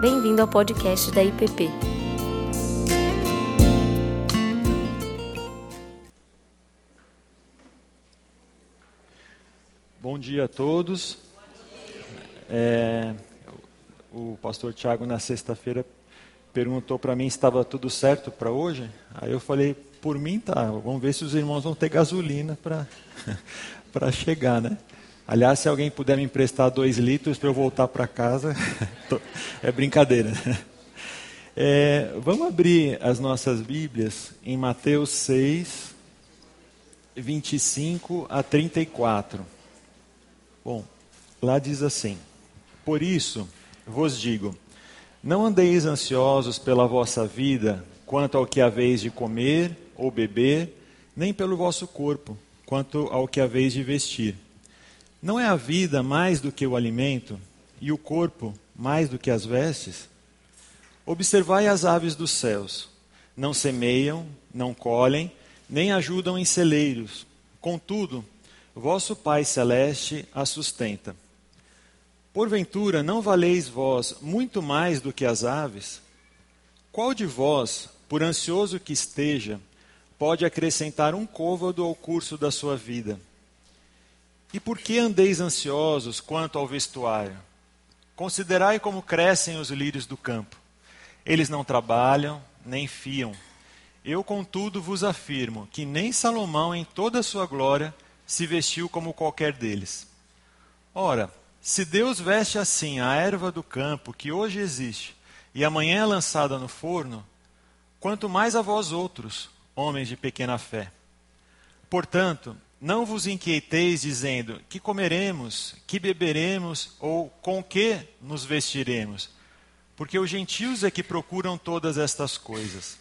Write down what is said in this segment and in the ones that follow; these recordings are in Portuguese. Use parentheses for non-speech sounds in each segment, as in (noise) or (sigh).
Bem-vindo ao podcast da IPP. Bom dia a todos. É, o pastor Tiago, na sexta-feira, perguntou para mim se estava tudo certo para hoje. Aí eu falei, por mim tá. Vamos ver se os irmãos vão ter gasolina para (laughs) chegar, né? Aliás, se alguém puder me emprestar dois litros para eu voltar para casa, (laughs) é brincadeira. (laughs) É, vamos abrir as nossas Bíblias em Mateus 6, 25 a 34. Bom, lá diz assim: Por isso vos digo, não andeis ansiosos pela vossa vida, quanto ao que haveis de comer ou beber, nem pelo vosso corpo, quanto ao que haveis de vestir. Não é a vida mais do que o alimento, e o corpo mais do que as vestes? Observai as aves dos céus. Não semeiam, não colhem, nem ajudam em celeiros. Contudo, vosso Pai Celeste as sustenta. Porventura, não valeis vós muito mais do que as aves? Qual de vós, por ansioso que esteja, pode acrescentar um côvado ao curso da sua vida? E por que andeis ansiosos quanto ao vestuário? Considerai como crescem os lírios do campo. Eles não trabalham, nem fiam. Eu, contudo, vos afirmo que nem Salomão, em toda a sua glória, se vestiu como qualquer deles. Ora, se Deus veste assim a erva do campo, que hoje existe, e amanhã é lançada no forno, quanto mais a vós outros, homens de pequena fé. Portanto, não vos inquieteis dizendo: que comeremos, que beberemos ou com que nos vestiremos? Porque os gentios é que procuram todas estas coisas.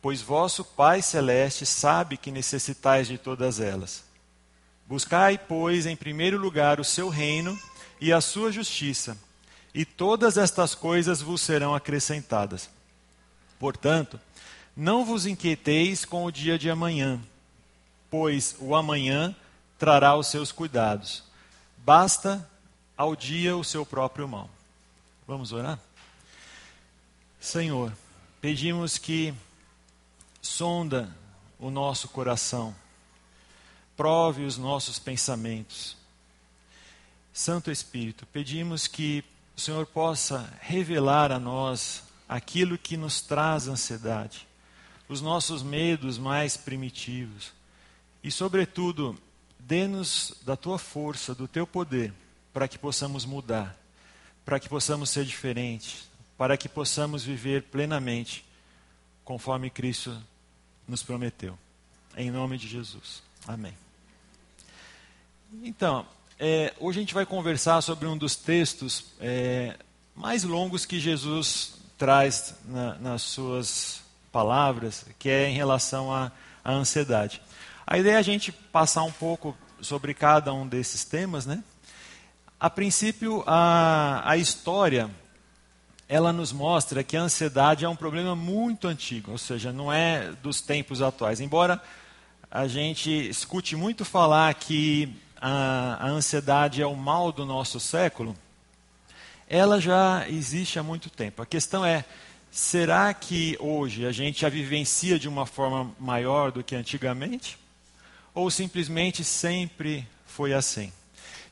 Pois vosso Pai celeste sabe que necessitais de todas elas. Buscai, pois, em primeiro lugar o seu reino e a sua justiça, e todas estas coisas vos serão acrescentadas. Portanto, não vos inquieteis com o dia de amanhã pois o amanhã trará os seus cuidados. Basta ao dia o seu próprio mal. Vamos orar? Senhor, pedimos que sonda o nosso coração, prove os nossos pensamentos. Santo Espírito, pedimos que o Senhor possa revelar a nós aquilo que nos traz ansiedade, os nossos medos mais primitivos e, sobretudo, dê-nos da tua força, do teu poder, para que possamos mudar, para que possamos ser diferentes, para que possamos viver plenamente conforme Cristo nos prometeu. Em nome de Jesus. Amém. Então, é, hoje a gente vai conversar sobre um dos textos é, mais longos que Jesus traz na, nas suas palavras, que é em relação à ansiedade. A ideia é a gente passar um pouco sobre cada um desses temas, né? A princípio, a, a história ela nos mostra que a ansiedade é um problema muito antigo, ou seja, não é dos tempos atuais. Embora a gente escute muito falar que a, a ansiedade é o mal do nosso século, ela já existe há muito tempo. A questão é, será que hoje a gente a vivencia de uma forma maior do que antigamente? Ou simplesmente sempre foi assim?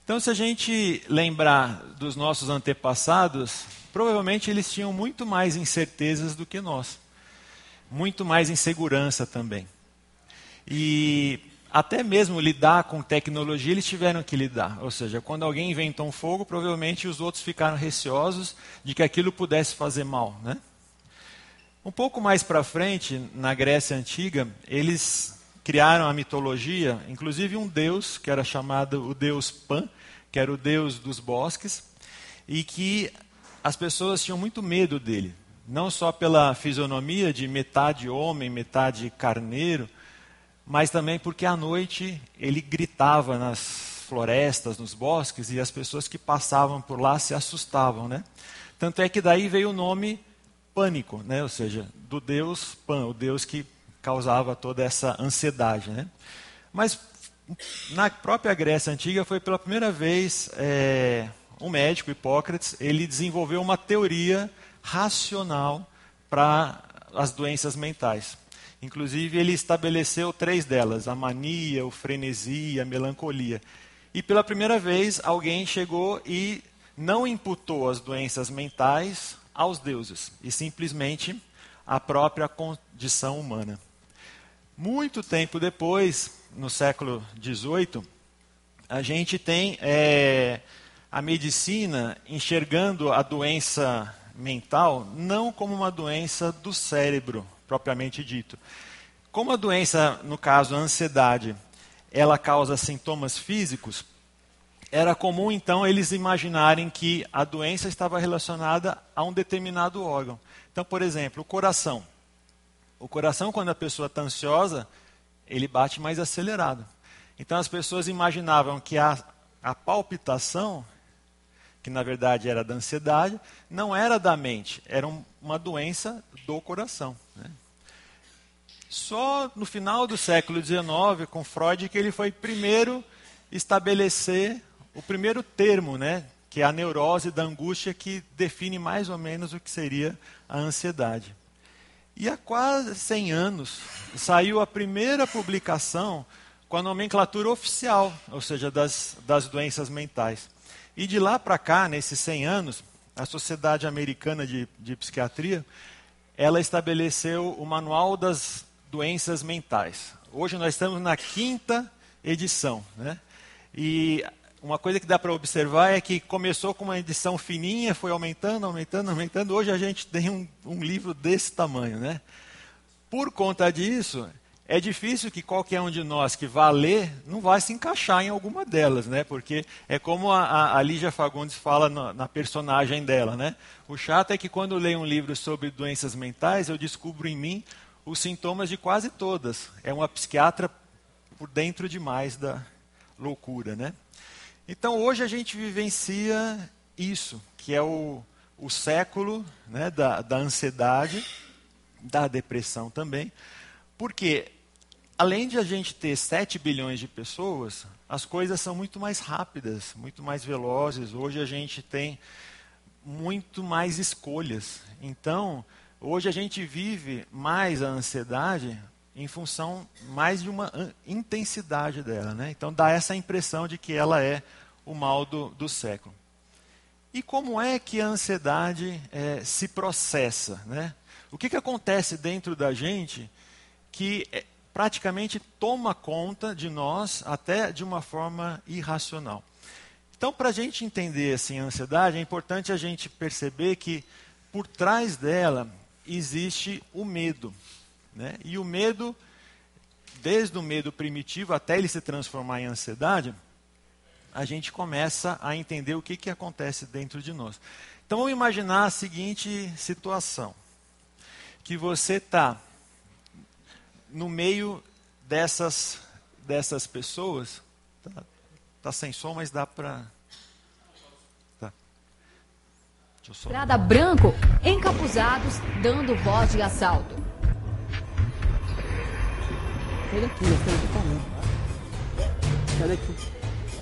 Então, se a gente lembrar dos nossos antepassados, provavelmente eles tinham muito mais incertezas do que nós, muito mais insegurança também. E até mesmo lidar com tecnologia eles tiveram que lidar. Ou seja, quando alguém inventou um fogo, provavelmente os outros ficaram receosos de que aquilo pudesse fazer mal. Né? Um pouco mais para frente, na Grécia Antiga, eles criaram a mitologia, inclusive um deus que era chamado o deus Pan, que era o deus dos bosques, e que as pessoas tinham muito medo dele, não só pela fisionomia de metade homem, metade carneiro, mas também porque à noite ele gritava nas florestas, nos bosques, e as pessoas que passavam por lá se assustavam, né? Tanto é que daí veio o nome pânico, né? Ou seja, do deus Pan, o deus que causava toda essa ansiedade. Né? Mas na própria Grécia Antiga foi pela primeira vez é, um médico, Hipócrates, ele desenvolveu uma teoria racional para as doenças mentais. Inclusive, ele estabeleceu três delas: a mania, o frenesi a melancolia. E pela primeira vez, alguém chegou e não imputou as doenças mentais aos deuses, e simplesmente à própria condição humana. Muito tempo depois, no século XVIII, a gente tem é, a medicina enxergando a doença mental não como uma doença do cérebro, propriamente dito. Como a doença, no caso a ansiedade, ela causa sintomas físicos, era comum então eles imaginarem que a doença estava relacionada a um determinado órgão. Então, por exemplo, o coração. O coração, quando a pessoa está ansiosa, ele bate mais acelerado. Então as pessoas imaginavam que a, a palpitação, que na verdade era da ansiedade, não era da mente, era um, uma doença do coração. Né? Só no final do século XIX, com Freud, que ele foi primeiro estabelecer o primeiro termo, né, que é a neurose da angústia, que define mais ou menos o que seria a ansiedade. E há quase 100 anos saiu a primeira publicação com a nomenclatura oficial, ou seja, das, das doenças mentais. E de lá para cá, nesses 100 anos, a Sociedade Americana de, de Psiquiatria, ela estabeleceu o Manual das doenças mentais. Hoje nós estamos na quinta edição. Né? E uma coisa que dá para observar é que começou com uma edição fininha, foi aumentando, aumentando, aumentando. Hoje a gente tem um, um livro desse tamanho. Né? Por conta disso, é difícil que qualquer um de nós que vá ler não vai se encaixar em alguma delas, né? Porque é como a, a Lígia Fagundes fala na, na, personagem dela, né? O chato é que quando leio um livro sobre doenças mentais, eu descubro em mim os sintomas de quase todas. É uma psiquiatra por dentro demais da loucura, né? Então hoje a gente vivencia isso, que é o, o século né, da, da ansiedade, da depressão também, porque além de a gente ter 7 bilhões de pessoas, as coisas são muito mais rápidas, muito mais velozes. Hoje a gente tem muito mais escolhas. Então, Hoje a gente vive mais a ansiedade em função mais de uma intensidade dela. Né? Então dá essa impressão de que ela é o mal do, do século. E como é que a ansiedade é, se processa? Né? O que, que acontece dentro da gente que é, praticamente toma conta de nós até de uma forma irracional? Então, para a gente entender assim, a ansiedade, é importante a gente perceber que por trás dela existe o medo. Né? E o medo, desde o medo primitivo até ele se transformar em ansiedade, a gente começa a entender o que, que acontece dentro de nós. Então vamos imaginar a seguinte situação: que você está no meio dessas, dessas pessoas, está tá sem som, mas dá para Estrada branco, encapuzados, dando voz de assalto.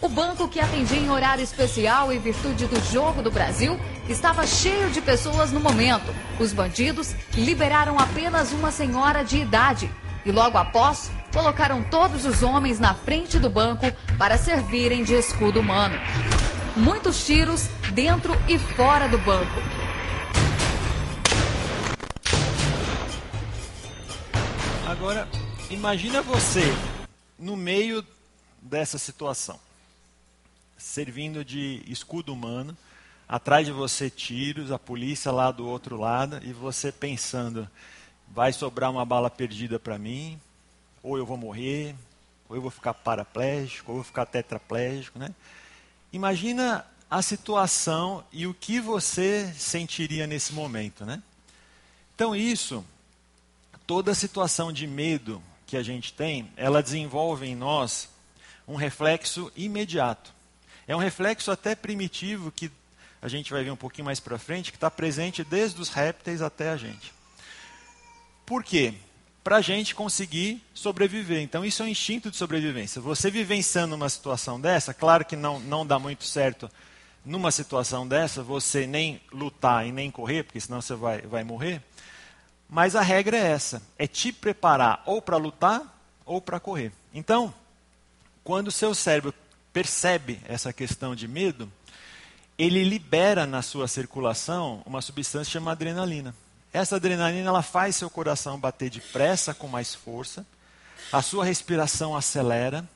O banco que atendia em horário especial em virtude do jogo do Brasil estava cheio de pessoas no momento. Os bandidos liberaram apenas uma senhora de idade e logo após colocaram todos os homens na frente do banco para servirem de escudo humano muitos tiros dentro e fora do banco. Agora, imagina você no meio dessa situação, servindo de escudo humano, atrás de você tiros, a polícia lá do outro lado, e você pensando, vai sobrar uma bala perdida para mim, ou eu vou morrer, ou eu vou ficar paraplégico, ou eu vou ficar tetraplégico, né? Imagina a situação e o que você sentiria nesse momento, né? Então isso, toda situação de medo que a gente tem, ela desenvolve em nós um reflexo imediato. É um reflexo até primitivo que a gente vai ver um pouquinho mais para frente, que está presente desde os répteis até a gente. Por quê? para a gente conseguir sobreviver. Então, isso é um instinto de sobrevivência. Você vivenciando uma situação dessa, claro que não, não dá muito certo numa situação dessa, você nem lutar e nem correr, porque senão você vai, vai morrer. Mas a regra é essa: é te preparar ou para lutar ou para correr. Então, quando o seu cérebro percebe essa questão de medo, ele libera na sua circulação uma substância chamada adrenalina. Essa adrenalina ela faz seu coração bater depressa com mais força, a sua respiração acelera,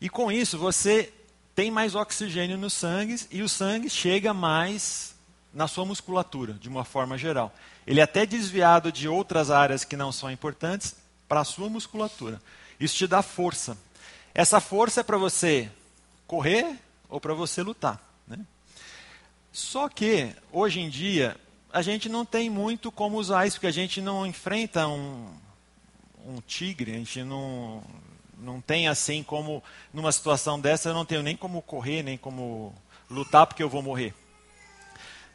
e com isso você tem mais oxigênio no sangue e o sangue chega mais na sua musculatura, de uma forma geral. Ele é até desviado de outras áreas que não são importantes para a sua musculatura. Isso te dá força. Essa força é para você correr ou para você lutar. Né? Só que, hoje em dia, a gente não tem muito como usar isso, porque a gente não enfrenta um, um tigre, a gente não, não tem assim como, numa situação dessa, eu não tenho nem como correr, nem como lutar, porque eu vou morrer.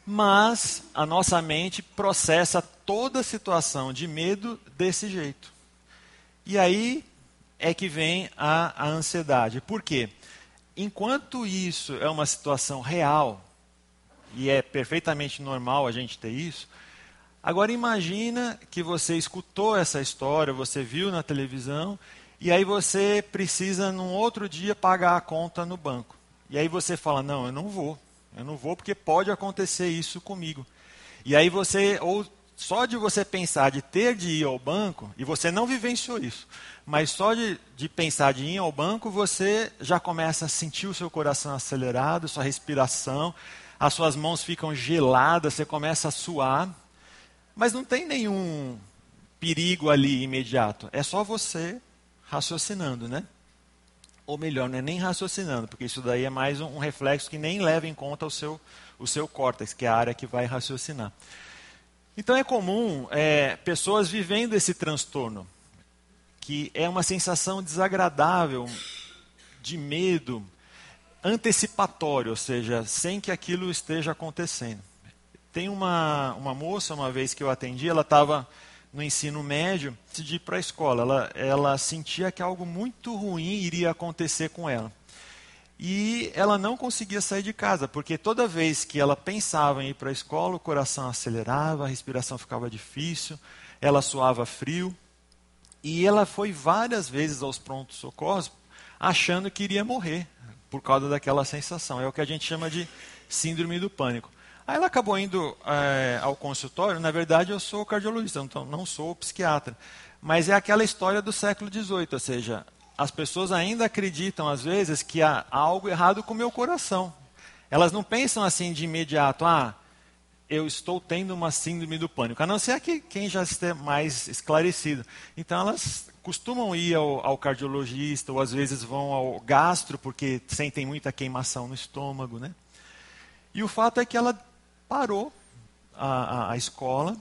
Mas a nossa mente processa toda situação de medo desse jeito. E aí é que vem a, a ansiedade. Por quê? enquanto isso é uma situação real, e é perfeitamente normal a gente ter isso, agora imagina que você escutou essa história, você viu na televisão, e aí você precisa, num outro dia, pagar a conta no banco. E aí você fala: Não, eu não vou. Eu não vou porque pode acontecer isso comigo. E aí você, ou só de você pensar de ter de ir ao banco, e você não vivenciou isso, mas só de, de pensar de ir ao banco, você já começa a sentir o seu coração acelerado, sua respiração, as suas mãos ficam geladas, você começa a suar, mas não tem nenhum perigo ali imediato, é só você raciocinando, né? Ou melhor, não é nem raciocinando, porque isso daí é mais um, reflexo que nem leva em conta o seu, o seu córtex, que é a área que vai raciocinar. Então é comum é, pessoas vivendo esse transtorno, que é uma sensação desagradável, de medo, antecipatório, ou seja, sem que aquilo esteja acontecendo. Tem uma, uma moça, uma vez que eu atendi, ela estava no ensino médio, de ir para a escola. Ela, ela sentia que algo muito ruim iria acontecer com ela. E ela não conseguia sair de casa, porque toda vez que ela pensava em ir para a escola, o coração acelerava, a respiração ficava difícil, ela suava frio. E ela foi várias vezes aos prontos socorros achando que iria morrer por causa daquela sensação. É o que a gente chama de síndrome do pânico. Aí ela acabou indo é, ao consultório. Na verdade, eu sou cardiologista, então não sou psiquiatra. Mas é aquela história do século XVIII, ou seja, as pessoas ainda acreditam, às vezes, que há algo errado com o meu coração. Elas não pensam assim de imediato, ah, eu estou tendo uma síndrome do pânico, a não ser que quem já esteja mais esclarecido. Então elas costumam ir ao, ao, cardiologista, ou às vezes vão ao gastro, porque sentem muita queimação no estômago. Né? E o fato é que ela parou a, a, a escola,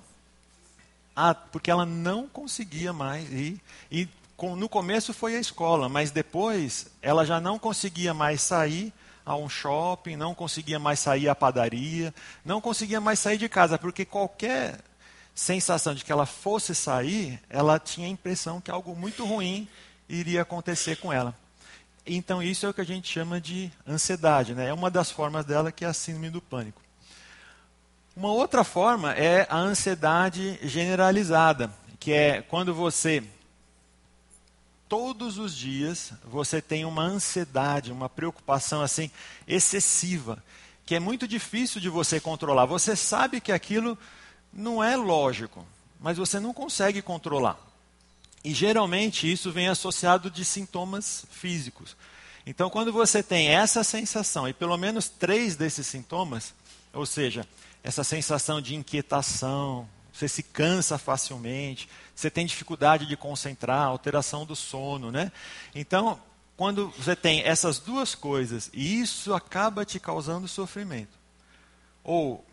a, porque ela não conseguia mais ir. E no começo foi a escola, mas depois ela já não conseguia mais sair a um shopping, não conseguia mais sair à padaria, não conseguia mais sair de casa, porque qualquer sensação de que ela fosse sair, ela tinha a impressão que algo muito ruim iria acontecer com ela. Então isso é o que a gente chama de ansiedade, né? É uma das formas dela que é a síndrome do pânico. Uma outra forma é a ansiedade generalizada, que é quando você todos os dias você tem uma ansiedade, uma preocupação assim excessiva, que é muito difícil de você controlar. Você sabe que aquilo não é lógico, mas você não consegue controlar. E geralmente isso vem associado de sintomas físicos. Então, quando você tem essa sensação, e pelo menos três desses sintomas, ou seja, essa sensação de inquietação, você se cansa facilmente, você tem dificuldade de concentrar, alteração do sono, né? Então, quando você tem essas duas coisas e isso acaba te causando sofrimento, ou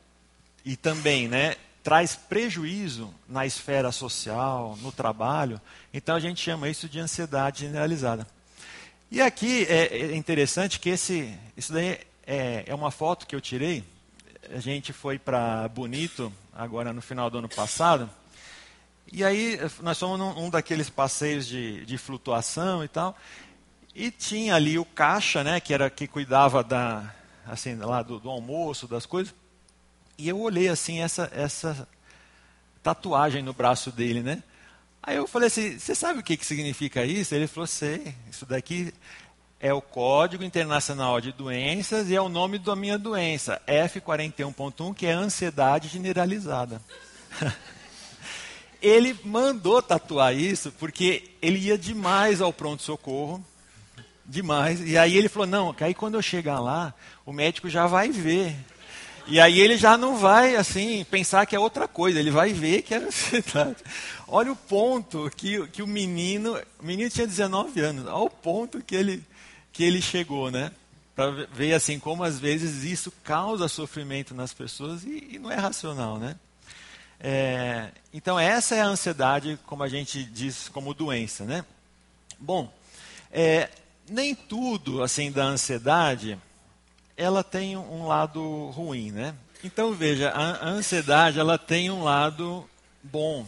e também, né, traz prejuízo na esfera social, no trabalho, então a gente chama isso de ansiedade generalizada. E aqui é, é interessante que esse, isso daí é, é uma foto que eu tirei. A gente foi para Bonito agora no final do ano passado e aí nós fomos num um daqueles passeios de, de flutuação e tal. E tinha ali o caixa, né, que era que cuidava da, Assim, lá do, do almoço, das coisas. E eu olhei assim essa, essa tatuagem no braço dele, né? Aí eu falei assim, você sabe o que, que significa isso? Ele falou, sei, isso daqui é o Código Internacional de Doenças e é o nome da minha doença, F41.1, que é ansiedade generalizada. (laughs) ele mandou tatuar isso porque ele ia demais ao pronto-socorro, demais, e aí ele falou, não, aí quando eu chegar lá, o médico já vai ver e aí ele já não vai, assim, pensar que é outra coisa, ele vai ver que é (laughs) ansiedade. Olha o ponto que, que o menino, o menino tinha 19 anos, olha o ponto que ele, que ele chegou, né? Para ver, assim, como às vezes isso causa sofrimento nas pessoas e, e não é racional, né? É, então essa é a ansiedade, como a gente diz, como doença, né? Bom, é, nem tudo, assim, da ansiedade ela tem um lado ruim, né? Então veja, a, ansiedade ela tem um lado bom.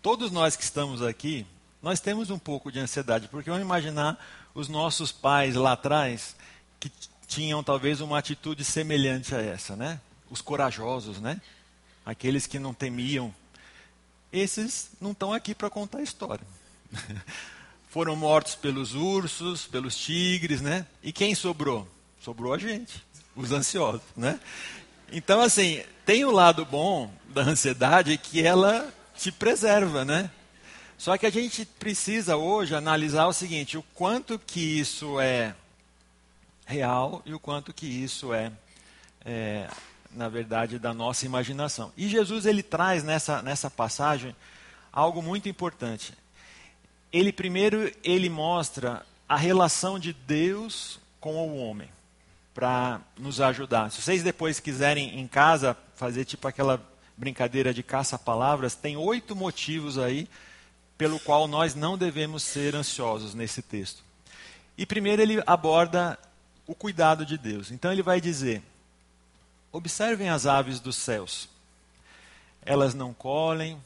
Todos nós que estamos aqui, nós temos um pouco de ansiedade, porque vamos imaginar os nossos pais lá atrás que tinham talvez uma atitude semelhante a essa, né? Os corajosos, né? Aqueles que não temiam. Esses não estão aqui para contar a história. (laughs) Foram mortos pelos ursos, pelos tigres, né? E quem sobrou? sobrou a gente, os ansiosos, né? Então, assim, tem o lado bom da ansiedade que ela te preserva, né? Só que a gente precisa hoje analisar o seguinte: o quanto que isso é real e o quanto que isso é, é na verdade, da nossa imaginação. E Jesus ele traz nessa, nessa passagem algo muito importante. Ele primeiro ele mostra a relação de Deus com o homem para nos ajudar. Se vocês depois quiserem em casa fazer tipo aquela brincadeira de caça-palavras, tem oito motivos aí pelo qual nós não devemos ser ansiosos nesse texto. E primeiro ele aborda o cuidado de Deus. Então ele vai dizer: observem as aves dos céus. Elas não colhem,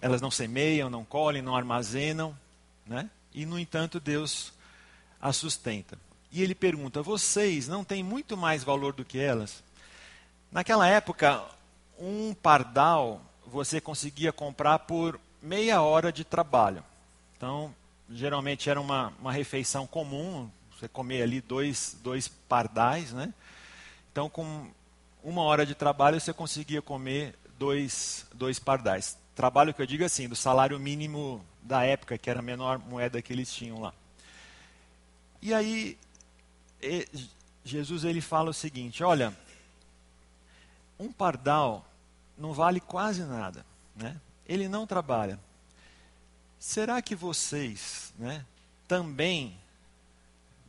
elas não semeiam, não colhem, não armazenam, né? E no entanto Deus as sustenta. E ele pergunta: vocês não têm muito mais valor do que elas? Naquela época, um pardal você conseguia comprar por meia hora de trabalho. Então, geralmente era uma, uma refeição comum, você comer ali dois, dois pardais, né? Então, com uma hora de trabalho, você conseguia comer dois, dois pardais. Trabalho que eu digo assim, do salário mínimo da época, que era a menor moeda que eles tinham lá. E aí Jesus ele fala o seguinte: olha, um pardal não vale quase nada, né? Ele não trabalha. Será que vocês, né, também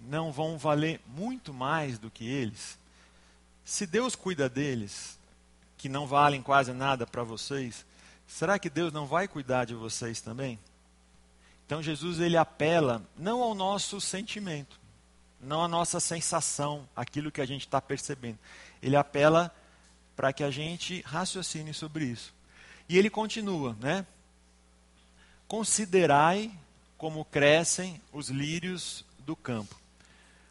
não vão valer muito mais do que eles? Se Deus cuida deles, que não valem quase nada para vocês, será que Deus não vai cuidar de vocês também? Então Jesus ele apela não ao nosso sentimento, não a nossa sensação, aquilo que a gente está percebendo. Ele apela para que a gente raciocine sobre isso. E ele continua, né? Considerai como crescem os lírios do campo.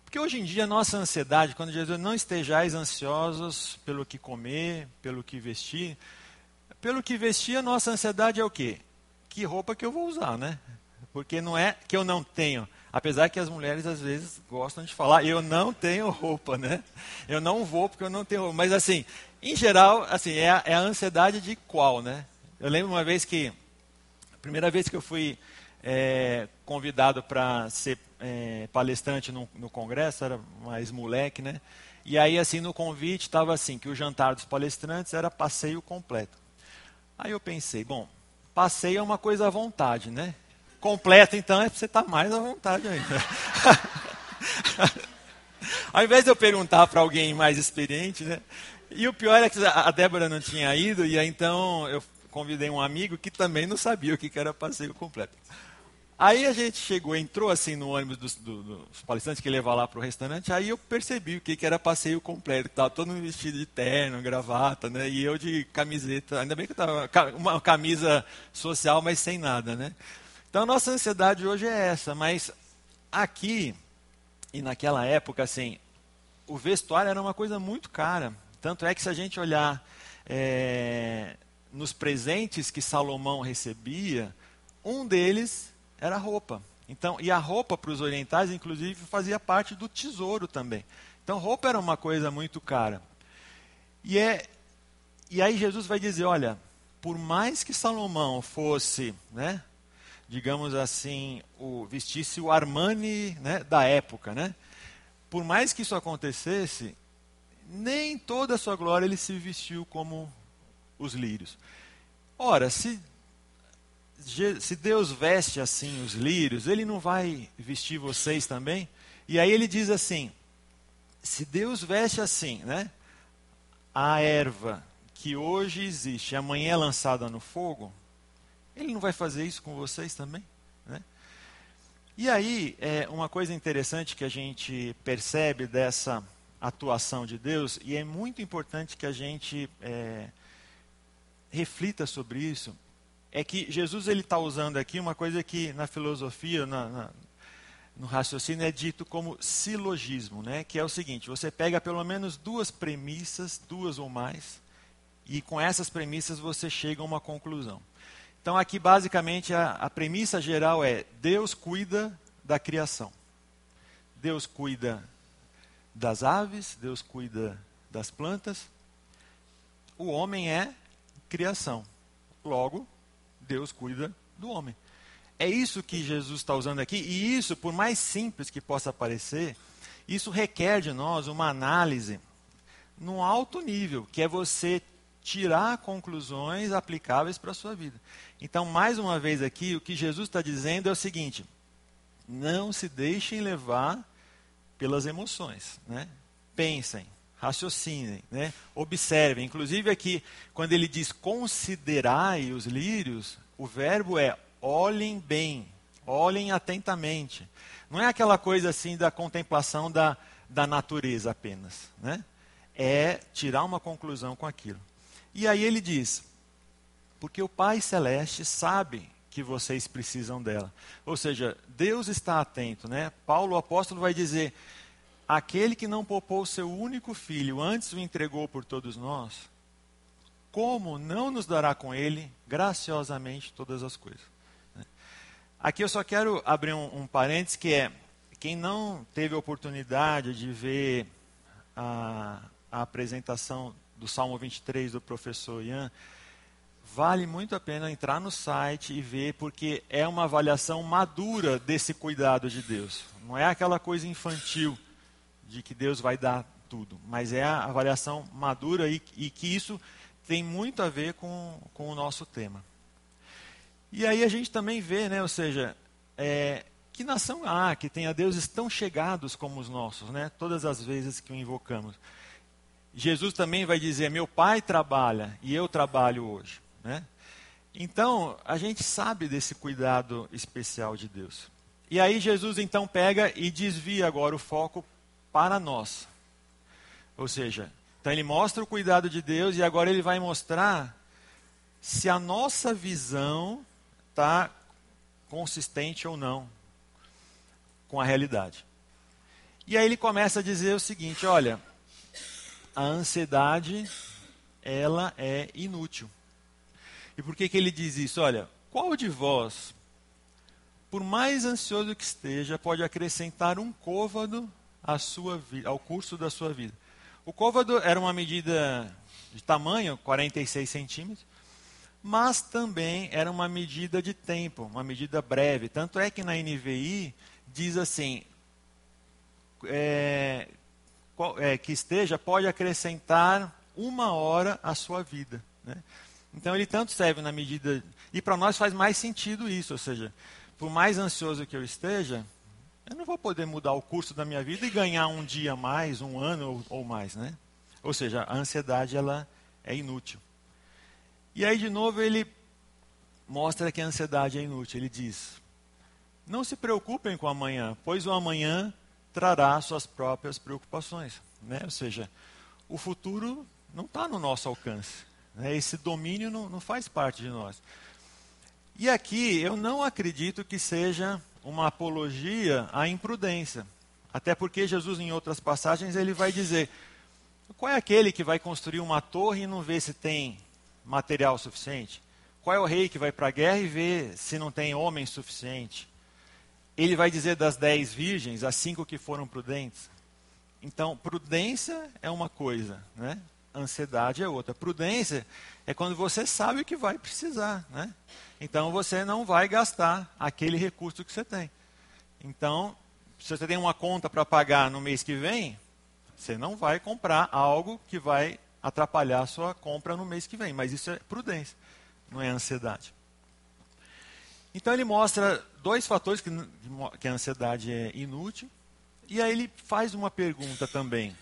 Porque hoje em dia a nossa ansiedade, quando Jesus não estejais ansiosos pelo que comer, pelo que vestir, pelo que vestir, a nossa ansiedade é o quê? Que roupa que eu vou usar, né? Porque não é que eu não tenho Apesar que as mulheres às vezes gostam de falar, eu não tenho roupa, né? Eu não vou porque eu não tenho roupa. Mas assim, em geral, assim, é a, é a ansiedade de qual, né? Eu lembro uma vez que, a primeira vez que eu fui é, convidado para ser é, palestrante no, no, congresso, era mais moleque, né? E aí, assim, no convite estava assim, que o jantar dos palestrantes era passeio completo. Aí eu pensei, bom, passeio é uma coisa à vontade, né? Completo, então, é para você estar tá mais à vontade ainda. (laughs) Ao invés de eu perguntar para alguém mais experiente, né? E o pior é que a Débora não tinha ido, e aí então eu convidei um amigo que também não sabia o que era passeio completo. Aí a gente chegou, entrou assim no ônibus dos, dos palestrantes que levar lá para o restaurante, aí eu percebi o que, que era passeio completo, estava todo vestido de terno, gravata, né? E eu de camiseta, ainda bem que eu estava uma camisa social, mas sem nada, né? Então, nossa ansiedade hoje é essa, mas aqui e naquela época, assim, o vestuário era uma coisa muito cara. Tanto é que se a gente olhar é, nos presentes que Salomão recebia, um deles era roupa. Então, e a roupa para os orientais, inclusive, fazia parte do tesouro também. Então, roupa era uma coisa muito cara. E é e aí Jesus vai dizer, olha, por mais que Salomão fosse, né, digamos assim, o vestisse o Armani, né, da época, né? Por mais que isso acontecesse, nem toda a sua glória ele se vestiu como os lírios. Ora, se se Deus veste assim os lírios, ele não vai vestir vocês também? E aí ele diz assim: se Deus veste assim, né? A erva que hoje existe, amanhã é lançada no fogo, ele não vai fazer isso com vocês também? Né? E aí, é uma coisa interessante que a gente percebe dessa atuação de Deus, e é muito importante que a gente é, reflita sobre isso, é que Jesus ele está usando aqui uma coisa que na filosofia, na, na, no raciocínio é dito como silogismo, né? que é o seguinte: você pega pelo menos duas premissas, duas ou mais, e com essas premissas você chega a uma conclusão. Então aqui basicamente a, a premissa geral é Deus cuida da criação. Deus cuida das aves, Deus cuida das plantas. O homem é criação. Logo, Deus cuida do homem. É isso que Jesus está usando aqui, e isso, por mais simples que possa parecer, isso requer de nós uma análise num alto nível, que é você tirar conclusões aplicáveis para a sua vida. Então, mais uma vez aqui, o que Jesus está dizendo é o seguinte: não se deixem levar pelas emoções. Né? Pensem, raciocinem, né? observem. Inclusive aqui, quando ele diz considerai os lírios, o verbo é olhem bem, olhem atentamente. Não é aquela coisa assim da contemplação da, da natureza apenas. Né? É tirar uma conclusão com aquilo. E aí ele diz: porque o Pai Celeste sabe que vocês precisam dela. Ou seja, Deus está atento, né? Paulo, o apóstolo, vai dizer: Aquele que não poupou seu único filho, antes o entregou por todos nós, como não nos dará com ele graciosamente todas as coisas? Aqui eu só quero abrir um, um parênteses que é quem não teve a oportunidade de ver a, a apresentação do Salmo 23 do professor Ian, vale muito a pena entrar no site e ver, porque é uma avaliação madura desse cuidado de Deus. Não é aquela coisa infantil de que Deus vai dar tudo, mas é a avaliação madura e, e que isso tem muito a ver com, com o nosso tema. E aí a gente também vê, né, ou seja, é, que nação há que tenha deuses tão chegados como os nossos, né, todas as vezes que o invocamos. Jesus também vai dizer: Meu pai trabalha e eu trabalho hoje. Né? Então, a gente sabe desse cuidado especial de Deus. E aí, Jesus então pega e desvia agora o foco para nós. Ou seja, então ele mostra o cuidado de Deus e agora ele vai mostrar se a nossa visão está consistente ou não com a realidade. E aí ele começa a dizer o seguinte: olha, a ansiedade ela é inútil. E por que, que ele diz isso? Olha, qual de vós, por mais ansioso que esteja, pode acrescentar um côvado à sua ao curso da sua vida. O côvado era uma medida de tamanho, 46 centímetros, mas também era uma medida de tempo, uma medida breve. Tanto é que na NVI diz assim: é, é, que esteja pode acrescentar uma hora à sua vida. Né? Então ele tanto serve na medida. E para nós faz mais sentido isso, ou seja, por mais ansioso que eu esteja, eu não vou poder mudar o curso da minha vida e ganhar um dia mais, um ano ou, ou mais, né? Ou seja, a ansiedade ela é inútil. E aí de novo ele mostra que a ansiedade é inútil. Ele diz: Não se preocupem com amanhã, pois o amanhã trará suas próprias preocupações, né? Ou seja, o futuro não está no nosso alcance. Né? Esse domínio não, não faz parte de nós. E aqui eu não acredito que seja uma apologia à imprudência. Até porque Jesus, em outras passagens, ele vai dizer: qual é aquele que vai construir uma torre e não vê se tem material suficiente? Qual é o rei que vai para a guerra e vê se não tem homem suficiente? Ele vai dizer das dez virgens, as cinco que foram prudentes. Então, prudência é uma coisa, né? Ansiedade é outra. Prudência é quando você sabe o que vai precisar. Né? Então, você não vai gastar aquele recurso que você tem. Então, se você tem uma conta para pagar no mês que vem, você não vai comprar algo que vai atrapalhar a sua compra no mês que vem. Mas isso é prudência, não é ansiedade. Então ele mostra dois fatores que, que a ansiedade é inútil. E aí ele faz uma pergunta também.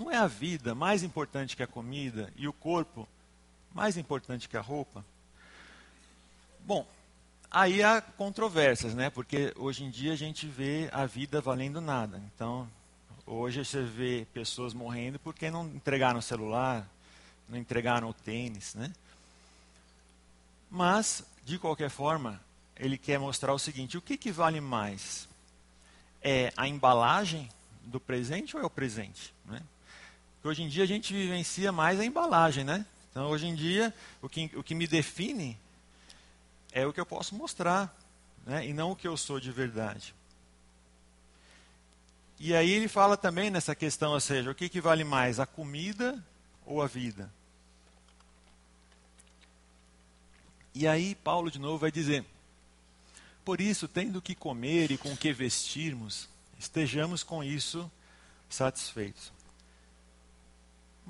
Não é a vida mais importante que a comida e o corpo mais importante que a roupa? Bom, aí há controvérsias, né? Porque hoje em dia a gente vê a vida valendo nada. Então, hoje você vê pessoas morrendo porque não entregaram o celular, não entregaram o tênis, né? Mas, de qualquer forma, ele quer mostrar o seguinte: o que, que vale mais? É a embalagem do presente ou é o presente? Né? Porque hoje em dia a gente vivencia mais a embalagem, né? Então, hoje em dia, o que, o que me define é o que eu posso mostrar, né? e não o que eu sou de verdade. E aí ele fala também nessa questão, ou seja, o que, que vale mais, a comida ou a vida? E aí Paulo de novo vai dizer: Por isso, tendo que comer e com que vestirmos, estejamos com isso satisfeitos.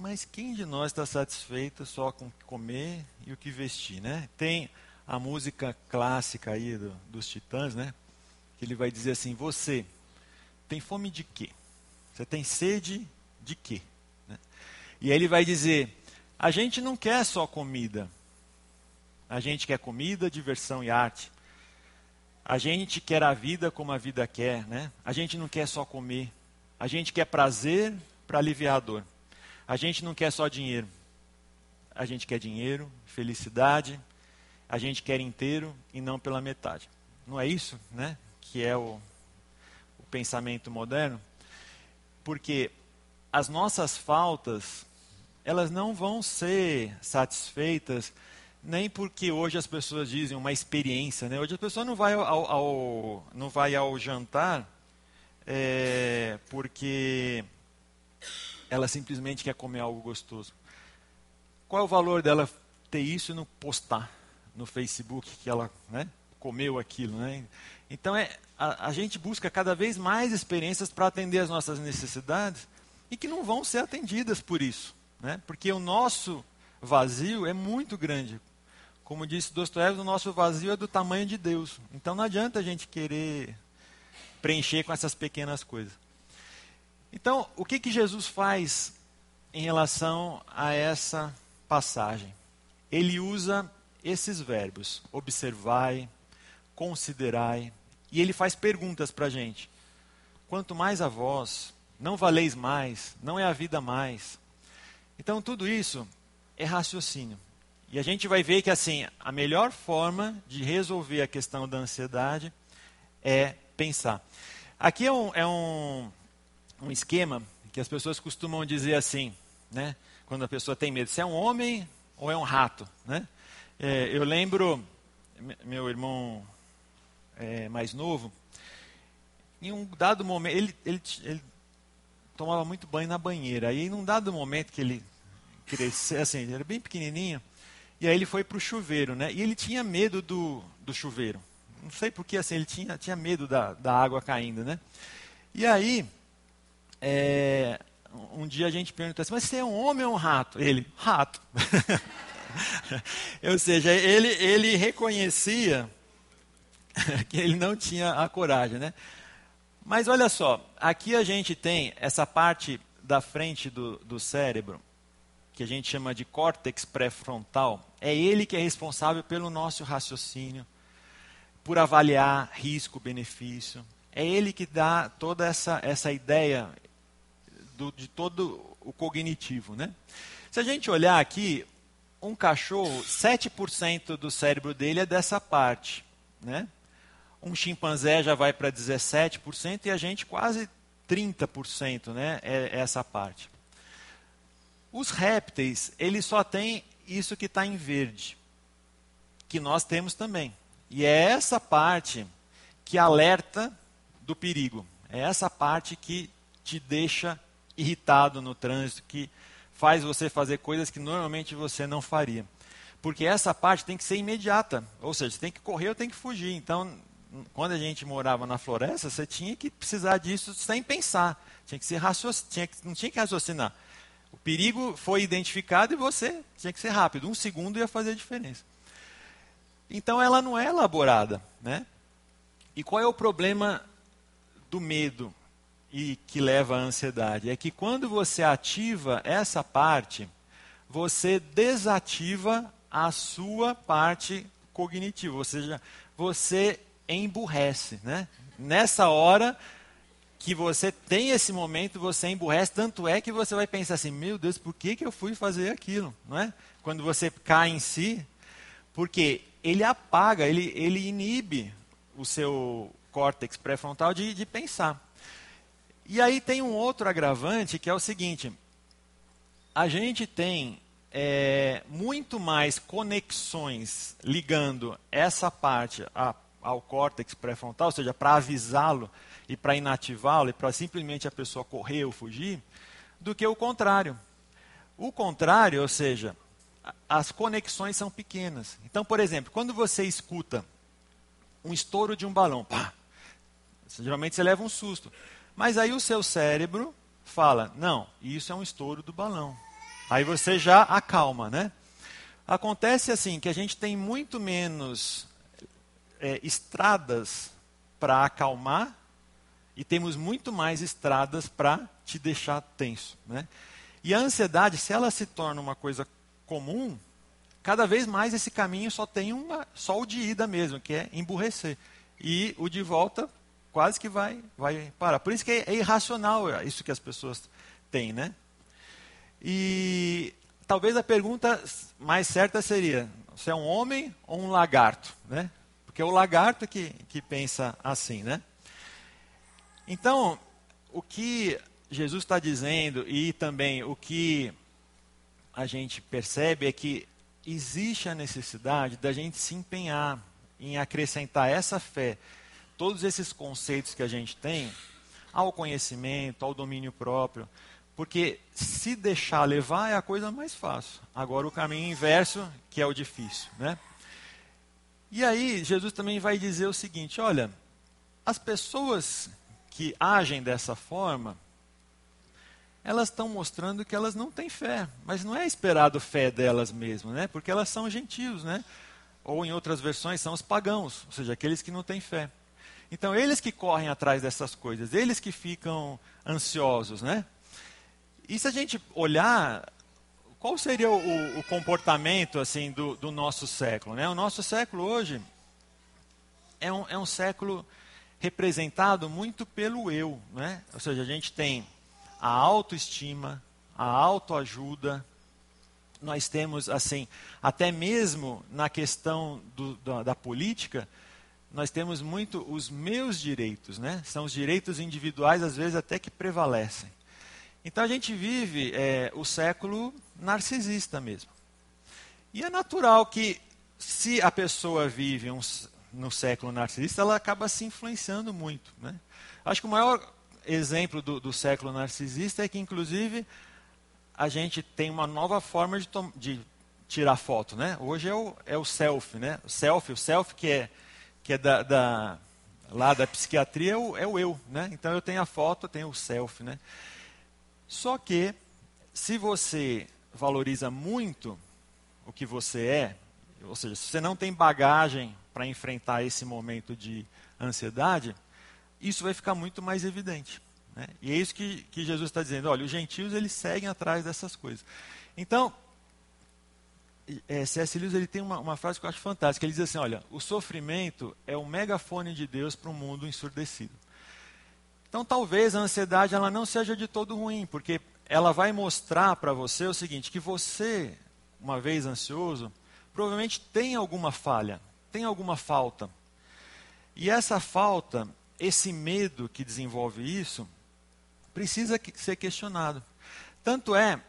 Mas quem de nós está satisfeito só com comer e o que vestir, né? Tem a música clássica aí do, dos Titãs, né? Que ele vai dizer assim: Você tem fome de quê? Você tem sede de quê? Né? E aí ele vai dizer: A gente não quer só comida, a gente quer comida, diversão e arte. A gente quer a vida como a vida quer, né? A gente não quer só comer. A gente quer prazer para aliviar a dor. A gente não quer só dinheiro. A gente quer dinheiro, felicidade. A gente quer inteiro e não pela metade. Não é isso, né? Que é o, o pensamento moderno. Porque as nossas faltas, elas não vão ser satisfeitas nem porque hoje as pessoas dizem uma experiência, né? Hoje a pessoa não vai ao, ao não vai ao jantar é, porque ela simplesmente quer comer algo gostoso. Qual é o valor dela ter isso e não postar no Facebook que ela né, comeu aquilo, né? Então é, a, a gente busca cada vez mais experiências para atender as nossas necessidades e que não vão ser atendidas por isso, né? Porque o nosso vazio é muito grande como disse Dostoiévski, o nosso vazio é do tamanho de Deus. Então não adianta a gente querer preencher com essas pequenas coisas. Então, o que, que Jesus faz em relação a essa passagem? Ele usa esses verbos: observai, considerai, e ele faz perguntas para a gente. Quanto mais a vós, não valeis mais, não é a vida mais. Então, tudo isso é raciocínio. E a gente vai ver que assim, a melhor forma de resolver a questão da ansiedade é pensar. Aqui é um, é um, um esquema que as pessoas costumam dizer assim, né? Quando a pessoa tem medo, se é um homem ou é um rato, né? É, eu lembro, meu irmão é, mais novo, em um dado momento, ele, ele, ele tomava muito banho na banheira. Aí, em um dado momento que ele cresceu, assim, ele era bem pequenininho, e aí ele foi para o chuveiro, né? E ele tinha medo do, do chuveiro. Não sei porque assim, ele tinha, tinha medo da, da água caindo, né? E aí, é, um dia a gente perguntou assim, mas você é um homem ou um rato? Ele, rato. (laughs) ou seja, ele, ele reconhecia (laughs) que ele não tinha a coragem, né? Mas olha só, aqui a gente tem essa parte da frente do, do cérebro, que a gente chama de córtex pré-frontal, é ele que é responsável pelo nosso raciocínio, por avaliar risco, benefício. É ele que dá toda essa, essa ideia do, de todo o cognitivo. Né? Se a gente olhar aqui, um cachorro, 7% do cérebro dele é dessa parte. Né? um chimpanzé já vai para 17% e a gente quase 30%, né? É essa parte. Os répteis, eles só têm isso que está em verde, que nós temos também. E é essa parte que alerta do perigo. É essa parte que te deixa irritado no trânsito, que faz você fazer coisas que normalmente você não faria. Porque essa parte tem que ser imediata, ou seja, você tem que correr ou tem que fugir. Então, quando a gente morava na floresta, você tinha que precisar disso sem pensar. Tinha que ser racioc... tinha que... não tinha que raciocinar. O perigo foi identificado e você tinha que ser rápido. Um segundo ia fazer a diferença. Então ela não é elaborada. Né? E qual é o problema do medo e que leva à ansiedade? É que quando você ativa essa parte, você desativa a sua parte cognitiva. Ou seja, você emburrece. Né? Nessa hora que você tem esse momento, você emburrece, tanto é que você vai pensar assim, meu Deus, por que, que eu fui fazer aquilo? Não é? Quando você cai em si, porque ele apaga, ele, ele inibe o seu córtex pré-frontal de, de pensar. E aí tem um outro agravante que é o seguinte: a gente tem é, muito mais conexões ligando essa parte a ao córtex pré-frontal, ou seja, para avisá-lo e para inativá-lo e para simplesmente a pessoa correr ou fugir, do que o contrário. O contrário, ou seja, as conexões são pequenas. Então, por exemplo, quando você escuta um estouro de um balão, pá, geralmente você leva um susto. Mas aí o seu cérebro fala: não, isso é um estouro do balão. Aí você já acalma, né? Acontece assim que a gente tem muito menos é, estradas para acalmar e temos muito mais estradas para te deixar tenso. Né? E a ansiedade, se ela se torna uma coisa comum, cada vez mais esse caminho só tem uma, só o de ida mesmo, que é emburrecer. E o de volta quase que vai, vai parar. Por isso que é, é irracional isso que as pessoas têm, né? E talvez a pergunta mais certa seria: você é um homem ou um lagarto, né? Porque é o lagarto que, que pensa assim, né? Então, o que Jesus está dizendo e também o que a gente percebe é que existe a necessidade da gente se empenhar em acrescentar essa fé, todos esses conceitos que a gente tem, ao conhecimento, ao domínio próprio, porque se deixar levar é a coisa mais fácil. Agora o caminho inverso, que é o difícil, né? E aí, Jesus também vai dizer o seguinte: olha, as pessoas que agem dessa forma, elas estão mostrando que elas não têm fé, mas não é esperado fé delas mesmas, né? Porque elas são gentios, né? Ou em outras versões são os pagãos, ou seja, aqueles que não têm fé. Então, eles que correm atrás dessas coisas, eles que ficam ansiosos, né? E se a gente olhar qual seria o, o comportamento assim do, do, nosso século? Né? O nosso século hoje é um, é um século representado muito pelo eu. Né? Ou seja, a gente tem a autoestima, a autoajuda, nós temos, assim, até mesmo na questão do, da, da, política, nós temos muito os meus direitos, né? São os direitos individuais, às vezes, até que prevalecem. Então a gente vive é, o século narcisista mesmo. E é natural que, se a pessoa vive um, no século narcisista, ela acaba se influenciando muito. Né? Acho que o maior exemplo do, do, século narcisista é que, inclusive, a gente tem uma nova forma de, de tirar foto. Né? Hoje é o, é o selfie. Né? O selfie, o selfie que é, que é da, da lá da psiquiatria é o, é o eu. Né? Então eu tenho a foto, eu tenho o selfie. Né? Só que, se você valoriza muito o que você é, ou seja, se você não tem bagagem para enfrentar esse momento de ansiedade, isso vai ficar muito mais evidente. Né? E é isso que, que Jesus está dizendo. Olha, os gentios eles seguem atrás dessas coisas. Então, é, C.S. Lewis ele tem uma, uma, frase que eu acho fantástica. Ele diz assim: olha, o sofrimento é o megafone de Deus para um mundo ensurdecido. Então, talvez a ansiedade ela não seja de todo ruim, porque ela vai mostrar para você o seguinte: que você, uma vez ansioso, provavelmente tem alguma falha, tem alguma falta. E essa falta, esse medo que desenvolve isso, precisa ser questionado. Tanto é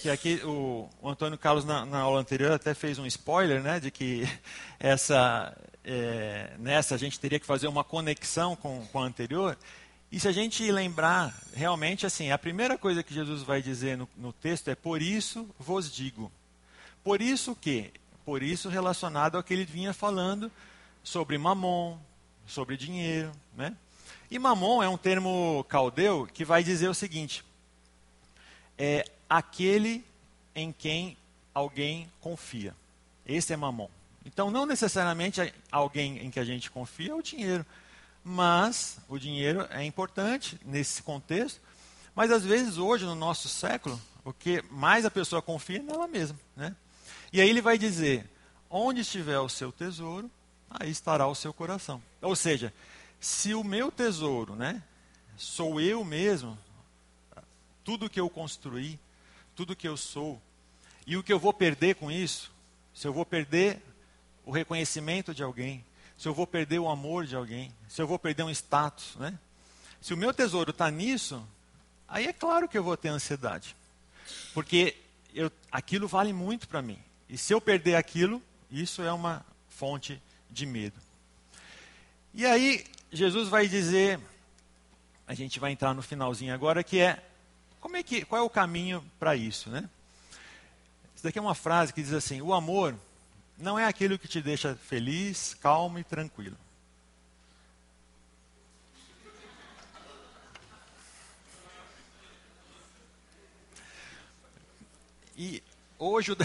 que aqui o, o Antônio Carlos na, na, aula anterior até fez um spoiler, né, de que (laughs) essa é, nessa a gente teria que fazer uma conexão com, com a anterior. E se a gente lembrar, realmente assim, a primeira coisa que Jesus vai dizer no, no texto é por isso vos digo. Por isso o quê? Por isso relacionado ao que ele vinha falando sobre mamon, sobre dinheiro, né? E mamon é um termo caldeu que vai dizer o seguinte: é aquele em quem alguém confia. Esse é mamon. Então, não necessariamente alguém em que a gente confia é o dinheiro, mas o dinheiro é importante nesse contexto. Mas às vezes hoje no nosso século, o que mais a pessoa confia é nela mesma, né? E aí ele vai dizer: onde estiver o seu tesouro, aí estará o seu coração. Ou seja, se o meu tesouro, né, sou eu mesmo, tudo que eu construí, tudo que eu sou, e o que eu vou perder com isso, se eu vou perder o reconhecimento de alguém, se eu vou perder o amor de alguém, se eu vou perder um status, né? Se o meu tesouro está nisso, aí é claro que eu vou ter ansiedade. Porque eu, aquilo vale muito para mim. E se eu perder aquilo, isso é uma fonte de medo. E aí, Jesus vai dizer, a gente vai entrar no finalzinho agora, que é, como é que, qual é o caminho para isso, né? Isso daqui é uma frase que diz assim: o amor não é aquilo que te deixa feliz, calmo e tranquilo. E hoje o,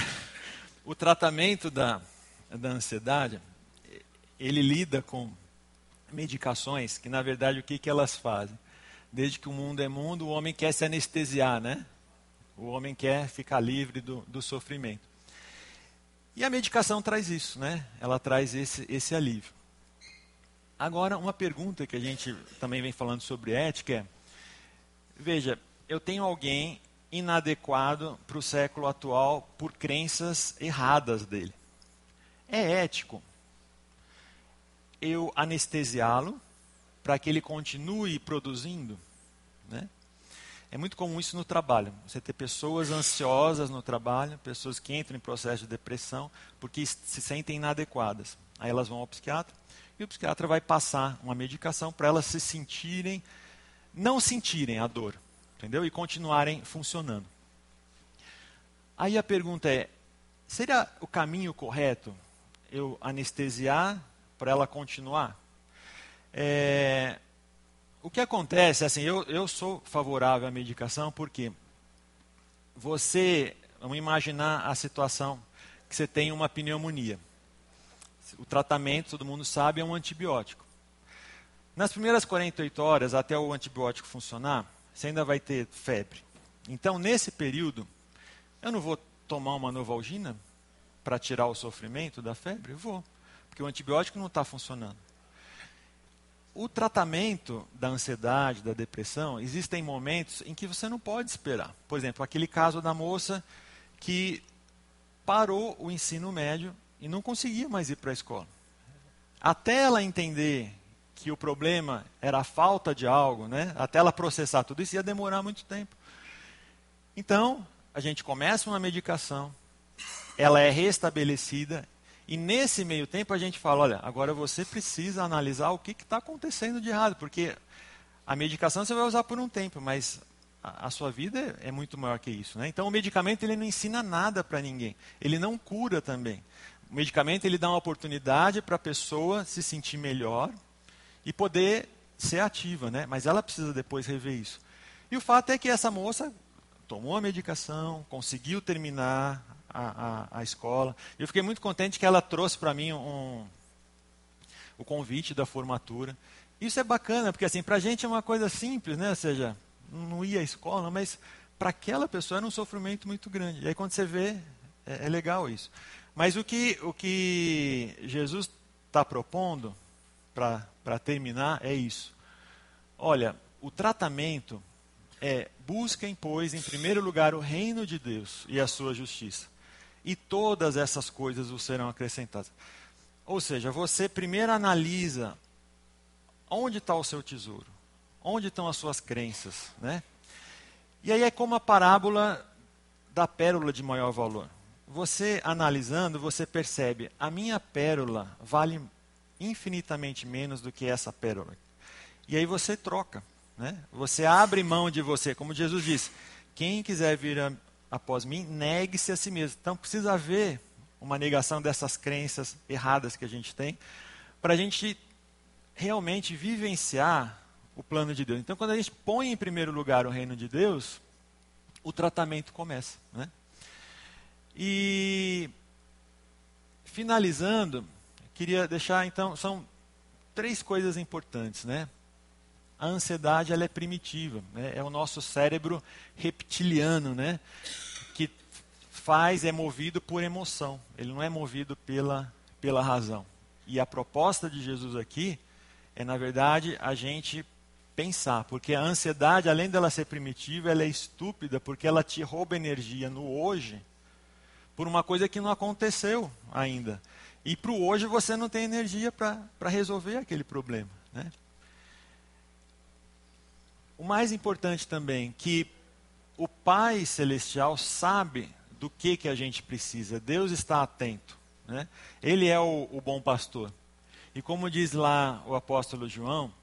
(laughs) o tratamento da, da ansiedade, ele lida com medicações que, na verdade, o que, que elas fazem? Desde que o mundo é mundo, o homem quer se anestesiar, né? O homem quer ficar livre do, do sofrimento. E a medicação traz isso, né? Ela traz esse, esse alívio. Agora, uma pergunta que a gente também vem falando sobre ética é: veja, eu tenho alguém inadequado para o século atual por crenças erradas dele. É ético eu anestesiá-lo para que ele continue produzindo? Né? É muito comum isso no trabalho. Você ter pessoas ansiosas no trabalho, pessoas que entram em processo de depressão porque se sentem inadequadas. Aí elas vão ao psiquiatra e o psiquiatra vai passar uma medicação para elas se sentirem, não sentirem a dor, entendeu? E continuarem funcionando. Aí a pergunta é: seria o caminho correto eu anestesiar para ela continuar? É, o que acontece, assim, eu, eu sou favorável à medicação porque você, vamos imaginar a situação que você tem uma pneumonia. O tratamento, todo mundo sabe, é um antibiótico. Nas primeiras 48 horas, até o antibiótico funcionar, você ainda vai ter febre. Então, nesse período, eu não vou tomar uma novalgina para tirar o sofrimento da febre? Eu vou, porque o antibiótico não está funcionando. O tratamento da ansiedade, da depressão, existem momentos em que você não pode esperar. Por exemplo, aquele caso da moça que parou o ensino médio e não conseguia mais ir para a escola. Até ela entender que o problema era a falta de algo, né? até ela processar tudo isso, ia demorar muito tempo. Então, a gente começa uma medicação, ela é restabelecida e nesse meio tempo a gente fala, olha, agora você precisa analisar o que está acontecendo de errado, porque a medicação você vai usar por um tempo, mas a, a sua vida é muito maior que isso. Né? Então o medicamento ele não ensina nada para ninguém, ele não cura também. O medicamento ele dá uma oportunidade para a pessoa se sentir melhor e poder ser ativa, né? mas ela precisa depois rever isso. E o fato é que essa moça tomou a medicação, conseguiu terminar a, a, a escola. Eu fiquei muito contente que ela trouxe para mim um, o convite da formatura. Isso é bacana, porque assim, para a gente é uma coisa simples, né? Ou seja, não ia à escola, mas para aquela pessoa era um sofrimento muito grande. E aí quando você vê, é, é legal isso. Mas o que, o que Jesus está propondo, para terminar, é isso. Olha, o tratamento é busquem, pois, em primeiro lugar o reino de Deus e a sua justiça e todas essas coisas vos serão acrescentadas. Ou seja, você primeiro analisa onde está o seu tesouro, onde estão as suas crenças, né? E aí é como a parábola da pérola de maior valor. Você analisando, você percebe, a minha pérola vale infinitamente menos do que essa pérola. E aí você troca, né? Você abre mão de você, como Jesus disse, quem quiser vir a, após mim, negue-se a si mesmo. Então precisa haver uma negação dessas crenças erradas que a gente tem, para a gente realmente vivenciar o plano de Deus. Então, quando a gente põe em primeiro lugar o reino de Deus, o tratamento começa. Né? E, finalizando, queria deixar, então, são três coisas importantes. Né? A ansiedade ela é primitiva, né? é o nosso cérebro reptiliano, né? Faz, é movido por emoção, ele não é movido pela, pela razão. E a proposta de Jesus aqui é, na verdade, a gente pensar, porque a ansiedade, além dela ser primitiva, ela é estúpida, porque ela te rouba energia no hoje por uma coisa que não aconteceu ainda. E para o hoje você não tem energia para resolver aquele problema. Né? O mais importante também, que o Pai Celestial sabe do que, que a gente precisa. Deus está atento. Né? Ele é o, o bom pastor. E como diz lá o apóstolo João,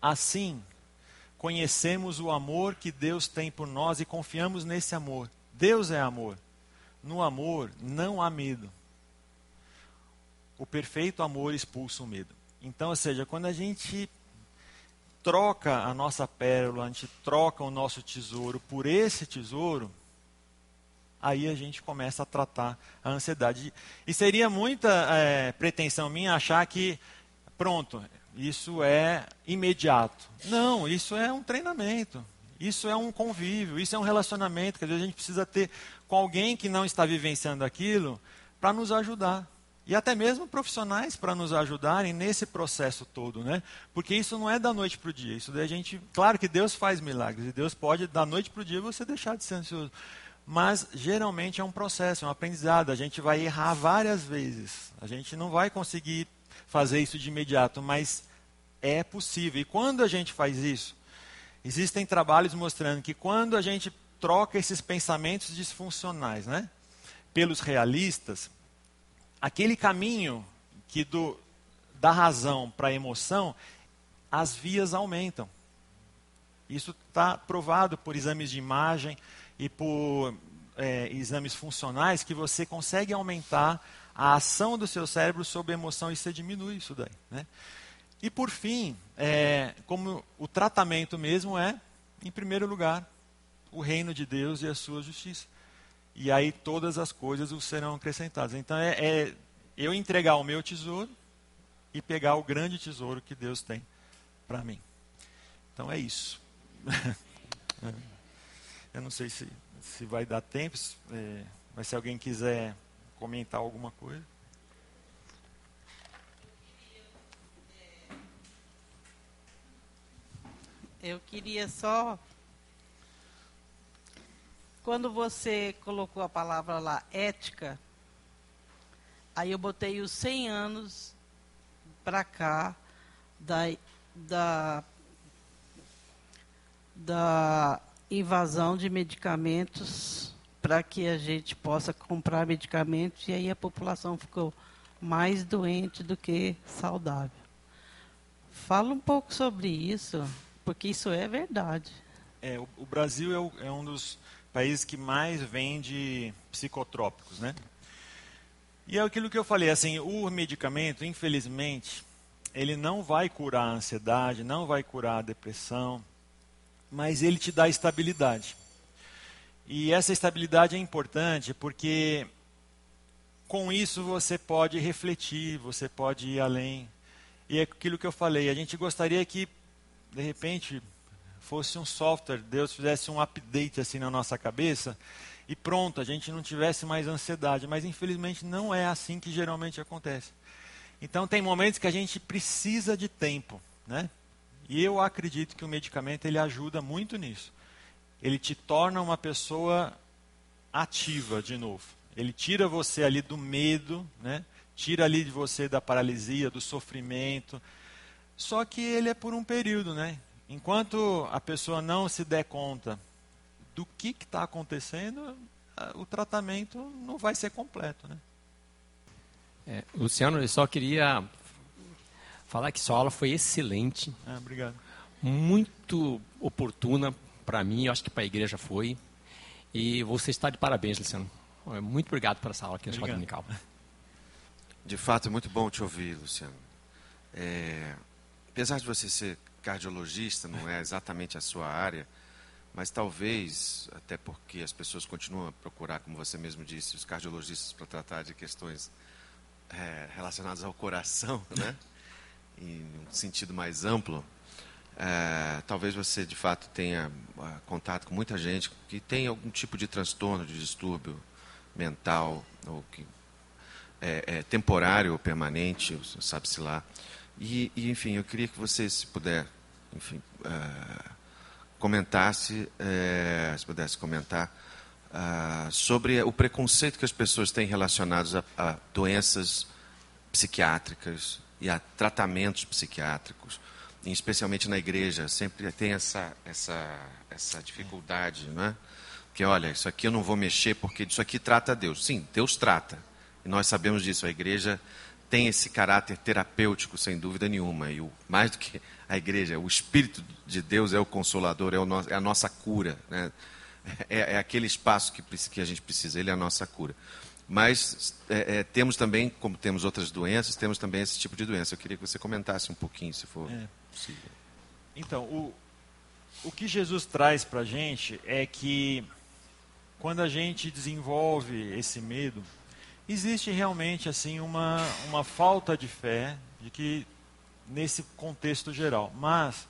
assim conhecemos o amor que Deus tem por nós e confiamos nesse amor. Deus é amor. No amor não há medo. O perfeito amor expulsa o medo. Então, ou seja, quando a gente troca a nossa pérola, a gente troca o nosso tesouro por esse tesouro, aí a gente começa a tratar a ansiedade. E seria muita é, pretensão minha achar que, pronto, isso é imediato. Não, isso é um treinamento. Isso é um convívio, isso é um relacionamento que às vezes a gente precisa ter com alguém que não está vivenciando aquilo para nos ajudar. E até mesmo profissionais para nos ajudarem nesse processo todo, né? Porque isso não é da noite para o dia. Isso da gente, claro que Deus faz milagres e Deus pode da noite para o dia você deixar de ser ansioso. Mas geralmente é um processo, é um aprendizado. A gente vai errar várias vezes. A gente não vai conseguir fazer isso de imediato, mas é possível. E quando a gente faz isso, existem trabalhos mostrando que quando a gente troca esses pensamentos disfuncionais, né, pelos realistas, aquele caminho que do da razão para a emoção, as vias aumentam. Isso está provado por exames de imagem, e por é, exames funcionais que você consegue aumentar a ação do seu cérebro sobre emoção e você diminui isso daí. Né? E por fim, é, como o tratamento mesmo é, em primeiro lugar, o reino de Deus e a sua justiça. E aí todas as coisas os serão acrescentadas. Então é, é eu entregar o meu tesouro e pegar o grande tesouro que Deus tem para mim. Então é isso. (laughs) Eu não sei se, se vai dar tempo, é, mas se alguém quiser comentar alguma coisa. Eu queria só. Quando você colocou a palavra lá, ética, aí eu botei os 100 anos para cá da, da, da invasão de medicamentos para que a gente possa comprar medicamentos e aí a população ficou mais doente do que saudável. Fala um pouco sobre isso, porque isso é verdade. É, o, o Brasil é, o, é um dos países que mais vende psicotrópicos, né? E é aquilo que eu falei, assim, o medicamento, infelizmente, ele não vai curar a ansiedade, não vai curar a depressão, mas ele te dá estabilidade. E essa estabilidade é importante porque com isso você pode refletir, você pode ir além. E é aquilo que eu falei, a gente gostaria que, de repente, fosse um software, Deus fizesse um update assim na nossa cabeça e pronto, a gente não tivesse mais ansiedade. Mas infelizmente não é assim que geralmente acontece. Então tem momentos que a gente precisa de tempo, né? E eu acredito que o medicamento ele ajuda muito nisso. Ele te torna uma pessoa ativa de novo. Ele tira você ali do medo, né? tira ali de você da paralisia, do sofrimento. Só que ele é por um período, né? Enquanto a pessoa não se der conta do que está acontecendo, o tratamento não vai ser completo, né? É, Luciano, eu só queria falar que sua aula foi excelente. Ah, obrigado. Muito oportuna para mim, eu acho que para a igreja foi. E você está de parabéns, Luciano. Muito obrigado por essa aula aqui na Escola Dominical. (laughs) De fato, é muito bom te ouvir, Luciano. É, apesar de você ser cardiologista, não é exatamente a sua área, mas talvez, até porque as pessoas continuam a procurar, como você mesmo disse, os cardiologistas para tratar de questões é, relacionadas ao coração, (laughs) né? Em um sentido mais amplo, é, talvez você de fato tenha uh, contato com muita gente que tem algum tipo de transtorno, de distúrbio mental, ou que é, é temporário ou permanente, sabe-se lá. E, e, enfim, eu queria que você, se puder, enfim, uh, comentasse, uh, se pudesse comentar, uh, sobre o preconceito que as pessoas têm relacionados a, a doenças psiquiátricas e a tratamentos psiquiátricos, especialmente na igreja, sempre tem essa, essa, essa dificuldade, não é? Que olha, isso aqui eu não vou mexer porque isso aqui trata Deus. Sim, Deus trata. E nós sabemos disso. A igreja tem esse caráter terapêutico, sem dúvida nenhuma. E o, mais do que a igreja, o Espírito de Deus é o consolador, é, o no, é a nossa cura. Né? É, é, aquele espaço que, que a gente precisa, ele é a nossa cura. Mas é, é, temos também, como temos outras doenças, temos também esse tipo de doença. Eu queria que você comentasse um pouquinho, se for é. possível. Então, o, o que Jesus traz para a gente é que quando a gente desenvolve esse medo, existe realmente assim uma, uma falta de fé de que nesse contexto geral. Mas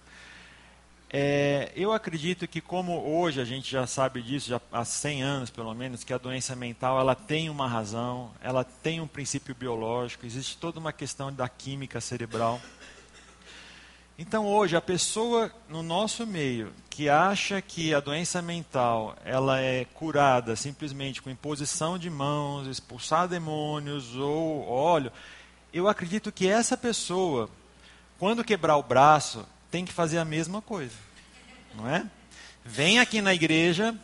é, eu acredito que como hoje a gente já sabe disso, já há 100 anos pelo menos, que a doença mental ela tem uma razão, ela tem um princípio biológico, existe toda uma questão da química cerebral. Então hoje a pessoa no nosso meio que acha que a doença mental ela é curada simplesmente com imposição de mãos, expulsar demônios ou óleo, eu acredito que essa pessoa, quando quebrar o braço, tem que fazer a mesma coisa, não é? Vem aqui na igreja,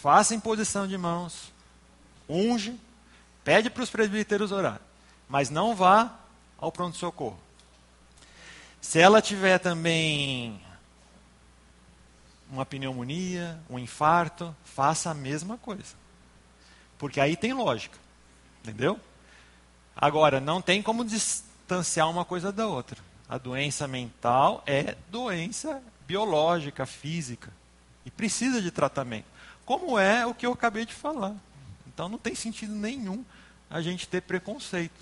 faça imposição de mãos, unge, pede para os presbíteros orar, mas não vá ao pronto socorro. Se ela tiver também uma pneumonia, um infarto, faça a mesma coisa. Porque aí tem lógica. Entendeu? Agora, não tem como distanciar uma coisa da outra. A doença mental é doença biológica, física. E precisa de tratamento. Como é o que eu acabei de falar. Então não tem sentido nenhum a gente ter preconceito.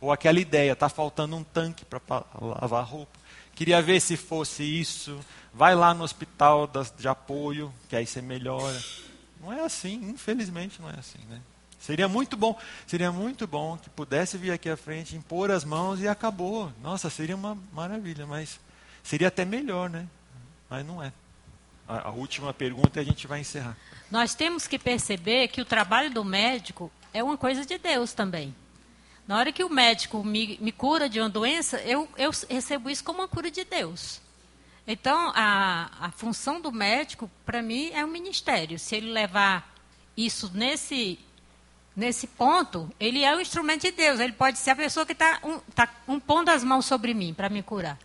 Ou aquela ideia, está faltando um tanque para lavar roupa. Queria ver se fosse isso. Vai lá no hospital de apoio, que aí você melhora. Não é assim, infelizmente não é assim, né? Seria muito bom, seria muito bom que pudesse vir aqui à frente, impor as mãos e acabou. Nossa, seria uma maravilha, mas seria até melhor, né? Mas não é. A, a última pergunta e a gente vai encerrar. Nós temos que perceber que o trabalho do médico é uma coisa de Deus também. Na hora que o médico me, me cura de uma doença, eu, eu recebo isso como uma cura de Deus. Então, a, a função do médico, para mim, é um ministério. Se ele levar isso nesse, nesse ponto, ele é o instrumento de Deus. Ele pode ser a pessoa que está um, tá impondo as mãos sobre mim para me curar.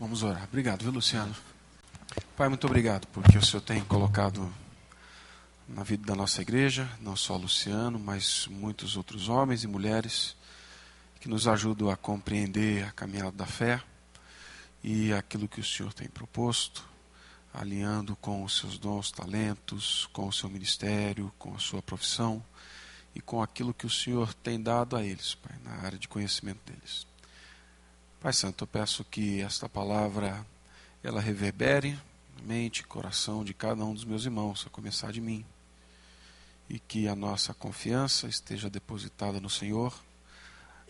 Vamos orar. Obrigado, viu, Luciano? Pai, muito obrigado porque o Senhor tem colocado na vida da nossa igreja, não só Luciano, mas muitos outros homens e mulheres que nos ajudam a compreender a caminhada da fé e aquilo que o Senhor tem proposto, alinhando com os seus dons, talentos, com o seu ministério, com a sua profissão e com aquilo que o Senhor tem dado a eles, Pai, na área de conhecimento deles. Pai Santo, eu peço que esta palavra ela reverbere mente e coração de cada um dos meus irmãos, a começar de mim e que a nossa confiança esteja depositada no Senhor,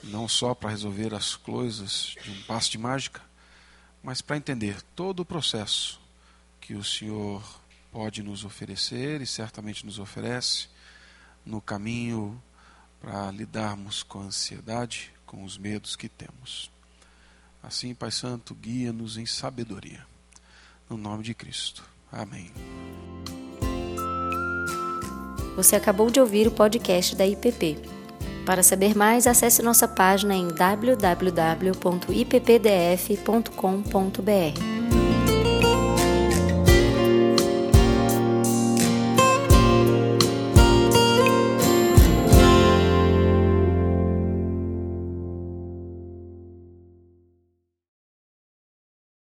não só para resolver as coisas de um passo de mágica, mas para entender todo o processo que o Senhor pode nos oferecer e certamente nos oferece no caminho para lidarmos com a ansiedade, com os medos que temos. Assim, Pai Santo, guia-nos em sabedoria. No nome de Cristo. Amém. Você acabou de ouvir o podcast da IPP. Para saber mais, acesse nossa página em www.ippdf.com.br.